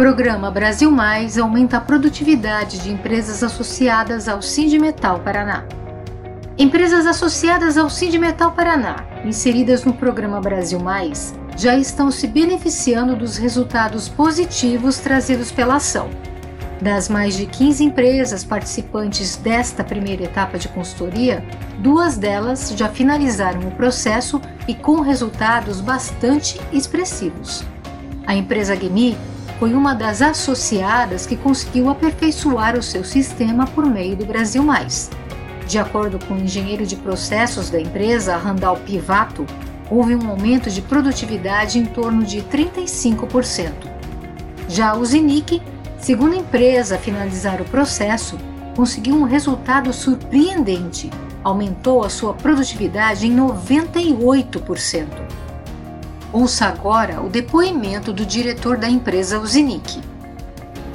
Programa Brasil Mais aumenta a produtividade de empresas associadas ao Sindimetal Paraná. Empresas associadas ao Sindimetal Paraná, inseridas no Programa Brasil Mais, já estão se beneficiando dos resultados positivos trazidos pela ação. Das mais de 15 empresas participantes desta primeira etapa de consultoria, duas delas já finalizaram o processo e com resultados bastante expressivos. A empresa Gemi foi uma das associadas que conseguiu aperfeiçoar o seu sistema por meio do Brasil Mais. De acordo com o engenheiro de processos da empresa, Randall Pivato, houve um aumento de produtividade em torno de 35%. Já o Zinic, empresa a finalizar o processo, conseguiu um resultado surpreendente, aumentou a sua produtividade em 98%. Ouça agora o depoimento do diretor da empresa Uzinic.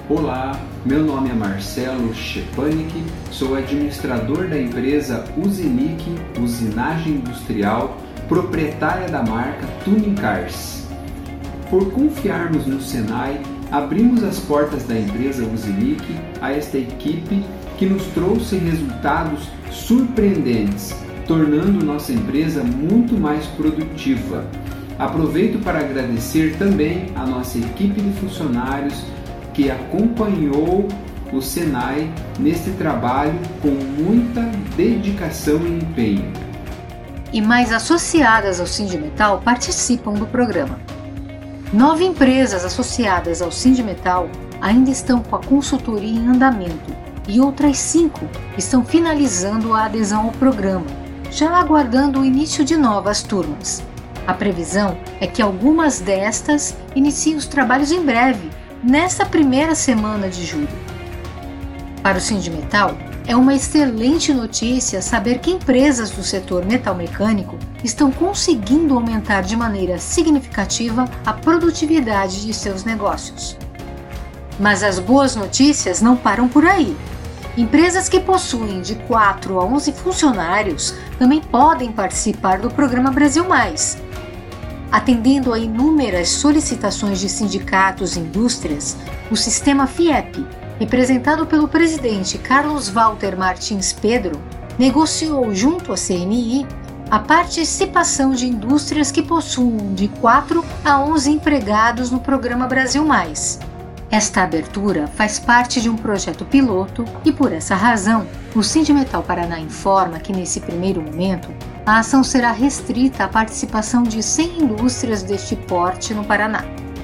Olá, meu nome é Marcelo Schepanik, sou administrador da empresa Uzinic Usinagem Industrial, proprietária da marca Tuning Cars. Por confiarmos no Senai, abrimos as portas da empresa Uzinic a esta equipe que nos trouxe resultados surpreendentes, tornando nossa empresa muito mais produtiva Aproveito para agradecer também a nossa equipe de funcionários que acompanhou o Senai neste trabalho com muita dedicação e empenho. E mais associadas ao Sindimetal participam do programa. Nove empresas associadas ao Sindimetal ainda estão com a consultoria em andamento e outras cinco estão finalizando a adesão ao programa, já aguardando o início de novas turmas. A previsão é que algumas destas iniciem os trabalhos em breve, nesta primeira semana de julho. Para o Sindimetal, é uma excelente notícia saber que empresas do setor metalmecânico estão conseguindo aumentar de maneira significativa a produtividade de seus negócios. Mas as boas notícias não param por aí. Empresas que possuem de 4 a 11 funcionários também podem participar do programa Brasil Mais, Atendendo a inúmeras solicitações de sindicatos e indústrias, o sistema FIEP, representado pelo presidente Carlos Walter Martins Pedro, negociou junto à CNI a participação de indústrias que possuam de 4 a 11 empregados no programa Brasil Mais. Esta abertura faz parte de um projeto piloto e, por essa razão, o Sindimetal Paraná informa que, nesse primeiro momento, a ação será restrita à participação de 100 indústrias deste porte no Paraná.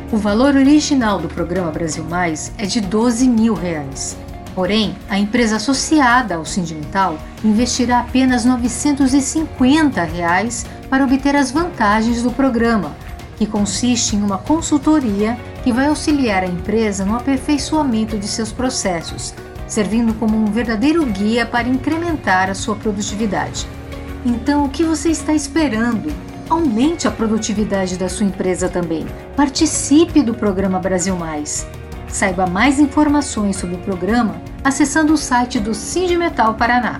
O valor original do programa Brasil Mais é de 12 mil reais. Porém, a empresa associada ao Sindimental investirá apenas 950 reais para obter as vantagens do programa, que consiste em uma consultoria que vai auxiliar a empresa no aperfeiçoamento de seus processos, servindo como um verdadeiro guia para incrementar a sua produtividade. Então, o que você está esperando? Aumente a produtividade da sua empresa também. Participe do programa Brasil Mais. Saiba mais informações sobre o programa acessando o site do Sindimetal Paraná.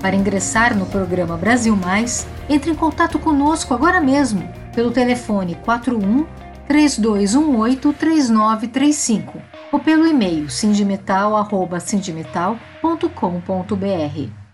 Para ingressar no programa Brasil Mais, entre em contato conosco agora mesmo pelo telefone 41 3218 3935 ou pelo e-mail sindimetal.com.br.